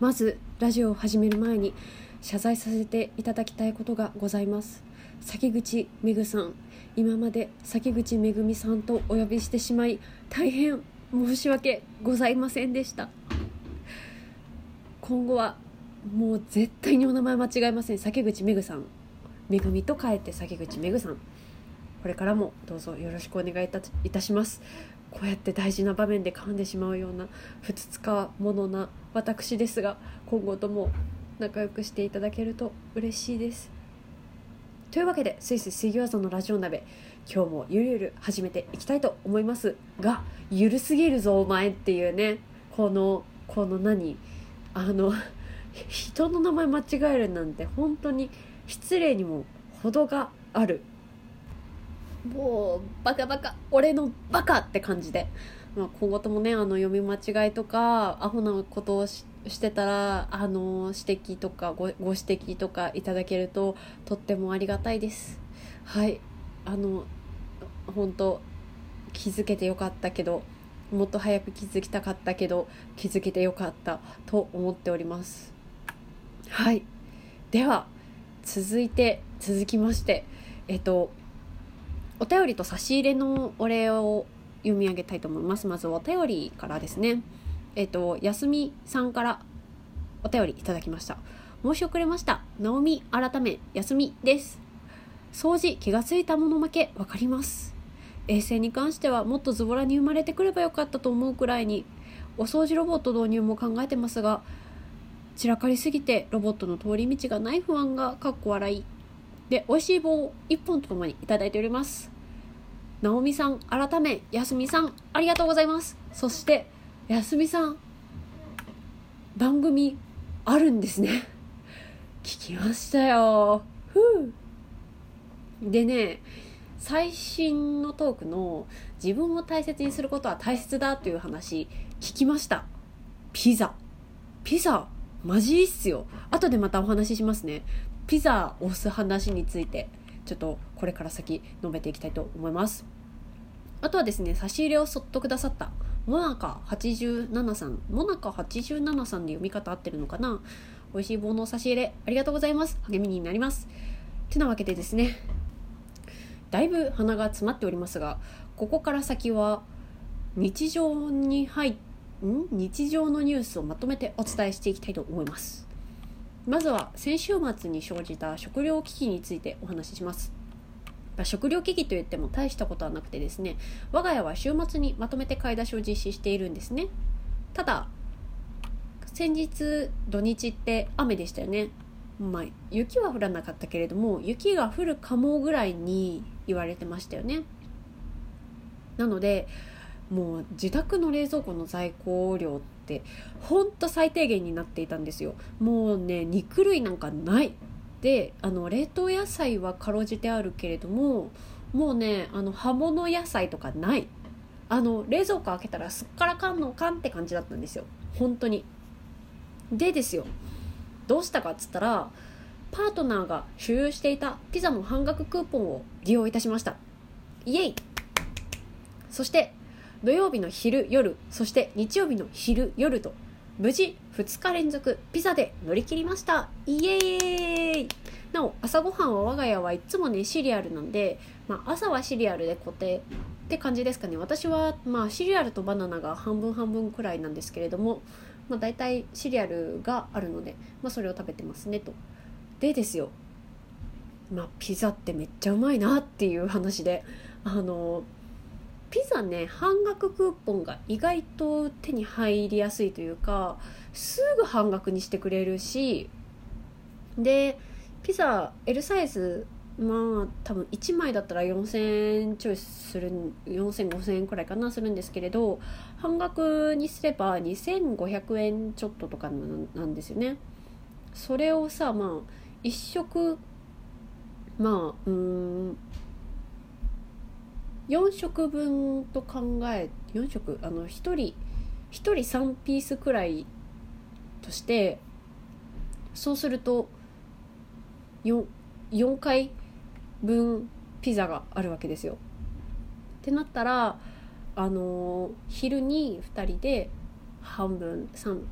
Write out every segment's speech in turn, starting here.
まずラジオを始める前に謝罪させていただきたいことがございます。崎口めぐさん今まで崎口めぐみさんとお呼びしてしまい大変申し訳ございませんでした。今後はもう絶対にお名前間違えません。崎口めぐさん。めぐみと書いて崎口めぐさん。これからもどうぞよろしくお願いいたします。こうやって大事な場面で噛んでしまうようなふつつかものな私ですが今後とも仲良くしていただけると嬉しいです。というわけでスイス水餃子のラジオ鍋今日もゆるゆる始めていきたいと思いますがゆるすぎるぞお前っていうねこのこの何あの人の名前間違えるなんて本当に失礼にも程がある。もうバカバカ俺のバカって感じで、まあ、今後ともねあの読み間違いとかアホなことをしてたらあの指摘とかごご指摘とかいただけるととってもありがたいです。はい。あの本当気づけてよかったけどもっと早く気づきたかったけど気づけてよかったと思っております。はい。では続いて続きましてえっとお便りと差し入れのお礼を読み上げたいと思います。まずお便りからですね。えっとやすみさんからお便りいただきました。申し遅れました。ナオミ改めやすみです。掃除気がついたもの負けわかります。衛生に関してはもっとズボラに生まれてくればよかったと思うくらいにお掃除ロボット導入も考えてますが散らかりすぎてロボットの通り道がない不安がかっこ笑い。で美味しい棒を1本とともにいただいております。なおみさん改めやすみさんありがとうございます。そしてやすみさん番組あるんですね。聞きましたよ。ふう。でね最新のトークの自分を大切にすることは大切だという話聞きました。ピザ。ピザマジっすよ。後でまたお話ししますね。ピザを押す話についてちょっとこれから先述べていきたいと思います。あとはですね差し入れをそっとくださったモナカ87さんモナカ87さんで読み方合ってるのかな？美味しい棒の差し入れありがとうございます。励みになります。てなわけでですねだいぶ鼻が詰まっておりますがここから先は日常に入ってん？日常のニュースをまとめてお伝えしていきたいと思います。まずは先週末に生じた食糧危機についてお話しします。食糧危機といっても大したことはなくてですね我が家は週末にまとめて買い出しを実施しているんですね。ただ先日土日って雨でしたよね。まあ雪は降らなかったけれども雪が降るかもぐらいに言われてましたよね。なのでもう自宅の冷蔵庫の在庫量ってほんと最低限になっていたんですよ。もうね肉類なんかない。であの冷凍野菜はかろうじてあるけれどももうねあの葉物野菜とかない。あの冷蔵庫開けたらすっからかんのかんって感じだったんですよ。本当に。でですよ。どうしたかっつったらパートナーが所有していたピザの半額クーポンを利用いたしました。イエイ。そして土曜日の昼夜そして日曜日の昼夜と無事2日連続ピザで乗り切りました。イエーイ!なお朝ごはんは我が家はいつもねシリアルなんで、まあ、朝はシリアルで固定って感じですかね。私はまあシリアルとバナナが半分半分くらいなんですけれども、まあ、大体シリアルがあるので、まあ、それを食べてますねと。でですよ。まあピザってめっちゃうまいなっていう話であのピザね半額クーポンが意外と手に入りやすいというかすぐ半額にしてくれるしでピザ L サイズまあ多分1枚だったら4000円ちょいする40005000円くらいかなするんですけれど半額にすれば2500円ちょっととかなんですよね。それをさまあ1食まあうん4食分と考え4食あの1人1人3ピースくらいとしてそうすると 4, 4回分ピザがあるわけですよ。ってなったらあの昼に2人で半分 3,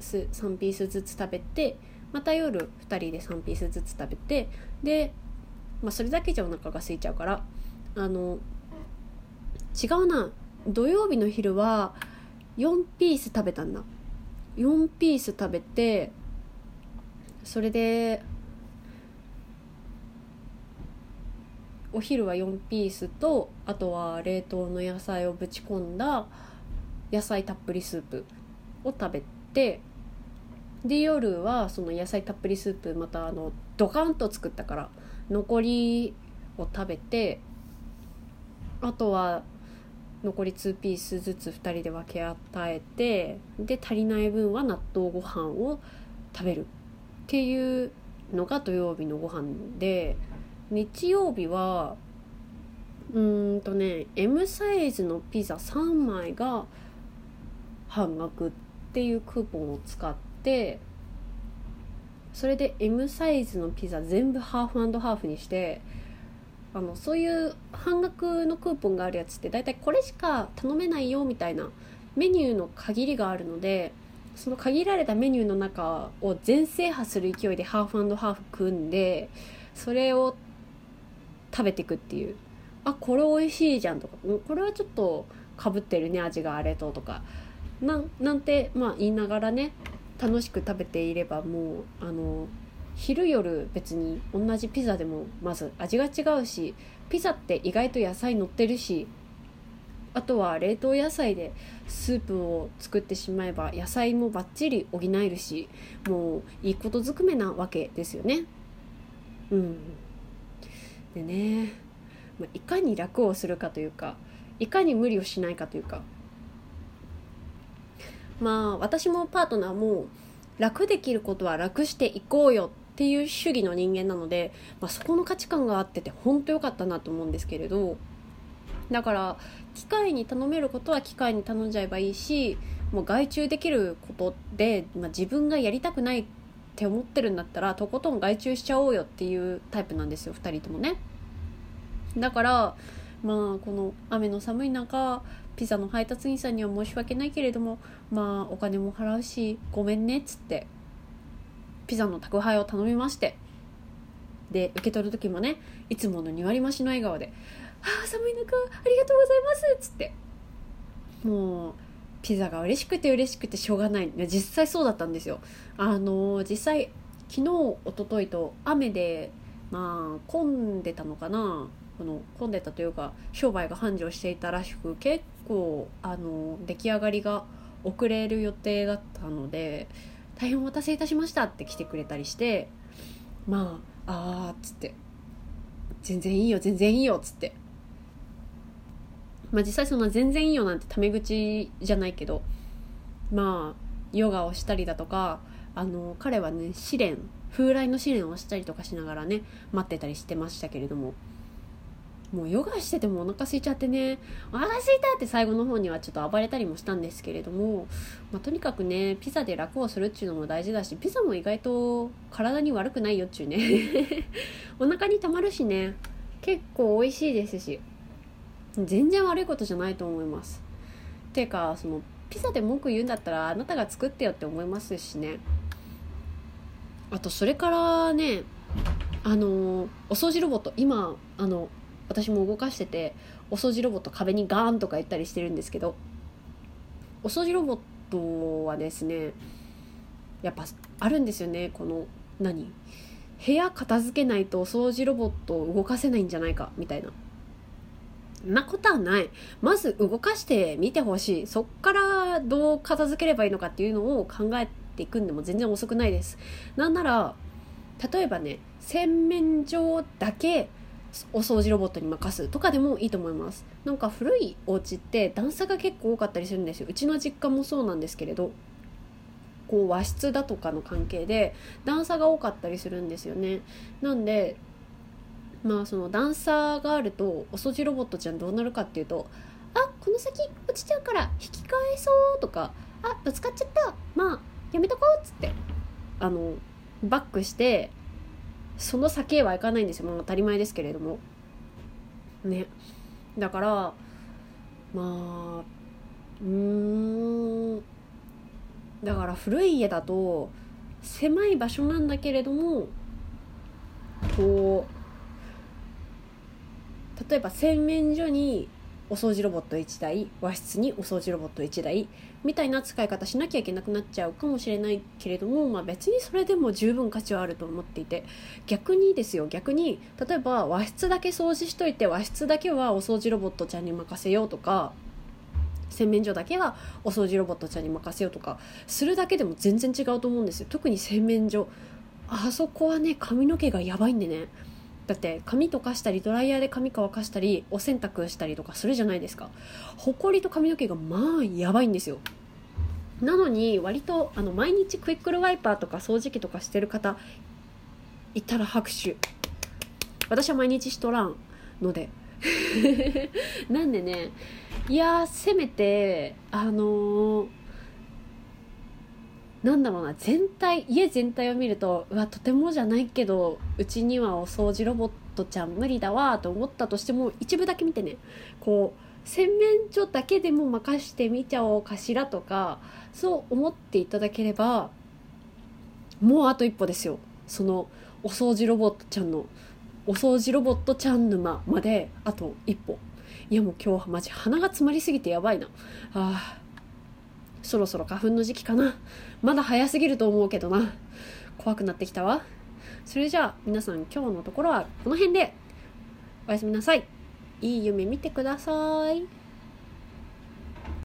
3ピースずつ食べてまた夜2人で3ピースずつ食べてで、まあ、それだけじゃお腹が空いちゃうからあの違うな。土曜日の昼は4ピース食べたんだ。4ピース食べてそれでお昼は4ピースとあとは冷凍の野菜をぶち込んだ野菜たっぷりスープを食べてで夜はその野菜たっぷりスープまたあのドカンと作ったから残りを食べてあとは残り2ピースずつ2人で分け与えてで足りない分は納豆ご飯を食べるっていうのが土曜日のご飯で日曜日はうーんとね M サイズのピザ3枚が半額っていうクーポンを使ってそれで M サイズのピザ全部ハーフハーフにしてあのそういう半額のクーポンがあるやつって大体これしか頼めないよみたいなメニューの限りがあるのでその限られたメニューの中を全制覇する勢いでハーフハーフ組んでそれを食べていくっていう。あこれ美味しいじゃんとか。これはちょっとかぶってるね味があれととか。なんなんてまあ言いながらね楽しく食べていればもうあの昼夜別に同じピザでもまず味が違うしピザって意外と野菜乗ってるしあとは冷凍野菜でスープを作ってしまえば野菜もバッチリ補えるしもういいことずくめなわけですよね。うん、でね、まあ、いかに楽をするかというかいかに無理をしないかというかまあ私もパートナーも楽できることは楽していこうよっっていう主義の人間なので、まあ、そこの価値観があってて本当良かったなと思うんですけれどだから機械に頼めることは機械に頼んじゃえばいいしもう外注できることで、まあ、自分がやりたくないって思ってるんだったらとことん外注しちゃおうよっていうタイプなんですよ2人ともね。だからまあこの雨の寒い中ピザの配達員さんには申し訳ないけれどもまあお金も払うしごめんねっつってピザの宅配を頼みましてで受け取る時もねいつもの2割増しの笑顔で「ああ寒い中ありがとうございます」っつって。もうピザが嬉しくて嬉しくてしょうがない。実際そうだったんですよ。あの実際昨日一昨日と雨でまあ混んでたのかな。この混んでたというか商売が繁盛していたらしく結構あの出来上がりが遅れる予定だったので大変お待たせいたしましたって来てくれたりしてまああーっつって。全然いいよ全然いいよっつって。まあ実際そんな全然いいよなんてタメ口じゃないけどまあヨガをしたりだとかあの彼はね試練風来の試練をしたりとかしながらね待ってたりしてましたけれども。もうヨガしててもお腹空いちゃってね。お腹空いたって最後の方にはちょっと暴れたりもしたんですけれども、まあ、とにかくねピザで楽をするっていうのも大事だしピザも意外と体に悪くないよっちゅうね。お腹にたまるしね。結構美味しいですし全然悪いことじゃないと思います。ていうかそのピザで文句言うんだったらあなたが作ってよって思いますしね。あとそれからねあのお掃除ロボット今あの私も動かしててお掃除ロボット壁にガーンとか言ったりしてるんですけどお掃除ロボットはですねやっぱあるんですよねこの何？部屋片付けないとお掃除ロボットを動かせないんじゃないかみたいな。なことはない。まず動かしてみてほしい。そっからどう片付ければいいのかっていうのを考えていくんでも全然遅くないです。なんなら例えばね洗面所だけお掃除ロボットに任すとかでもいいと思います。なんか古いお家って段差が結構多かったりするんですよ。うちの実家もそうなんですけれどこう和室だとかの関係で段差が多かったりするんですよね。なんでまあその段差があるとお掃除ロボットちゃんどうなるかっていうとあこの先落ちちゃうから引き返そうとかあぶつかっちゃったまあやめとこうっつってあのバックしてその先へはいかないんですよ、まあ、当たり前ですけれども。ね。だからまあうん。だから古い家だと狭い場所なんだけれどもこう例えば洗面所にお掃除ロボット1台和室にお掃除ロボット1台みたいな使い方しなきゃいけなくなっちゃうかもしれないけれども、まあ、別にそれでも十分価値はあると思っていて逆にですよ逆に例えば和室だけ掃除しといて和室だけはお掃除ロボットちゃんに任せようとか洗面所だけはお掃除ロボットちゃんに任せようとかするだけでも全然違うと思うんですよ。特に洗面所。あそこはね髪の毛がやばいんでね。だって髪とかしたりドライヤーで髪乾かしたりお洗濯したりとかするじゃないですか。ほこりと髪の毛がまあやばいんですよ。なのに割とあの毎日クイックルワイパーとか掃除機とかしてる方いたら拍手。私は毎日しとらんので。なんでねいやせめてあのーなんだろうな全体家全体を見るとうわとてもじゃないけどうちにはお掃除ロボットちゃん無理だわと思ったとしても一部だけ見てねこう洗面所だけでも任してみちゃおうかしらとかそう思っていただければもうあと一歩ですよ。そのお掃除ロボットちゃんのお掃除ロボットちゃん沼まであと一歩。いやもう今日はマジ鼻が詰まりすぎてやばいな。あそろそろ花粉の時期かな。まだ早すぎると思うけどな。怖くなってきたわ。それじゃあ皆さん今日のところはこの辺で。おやすみなさい。いい夢見てください。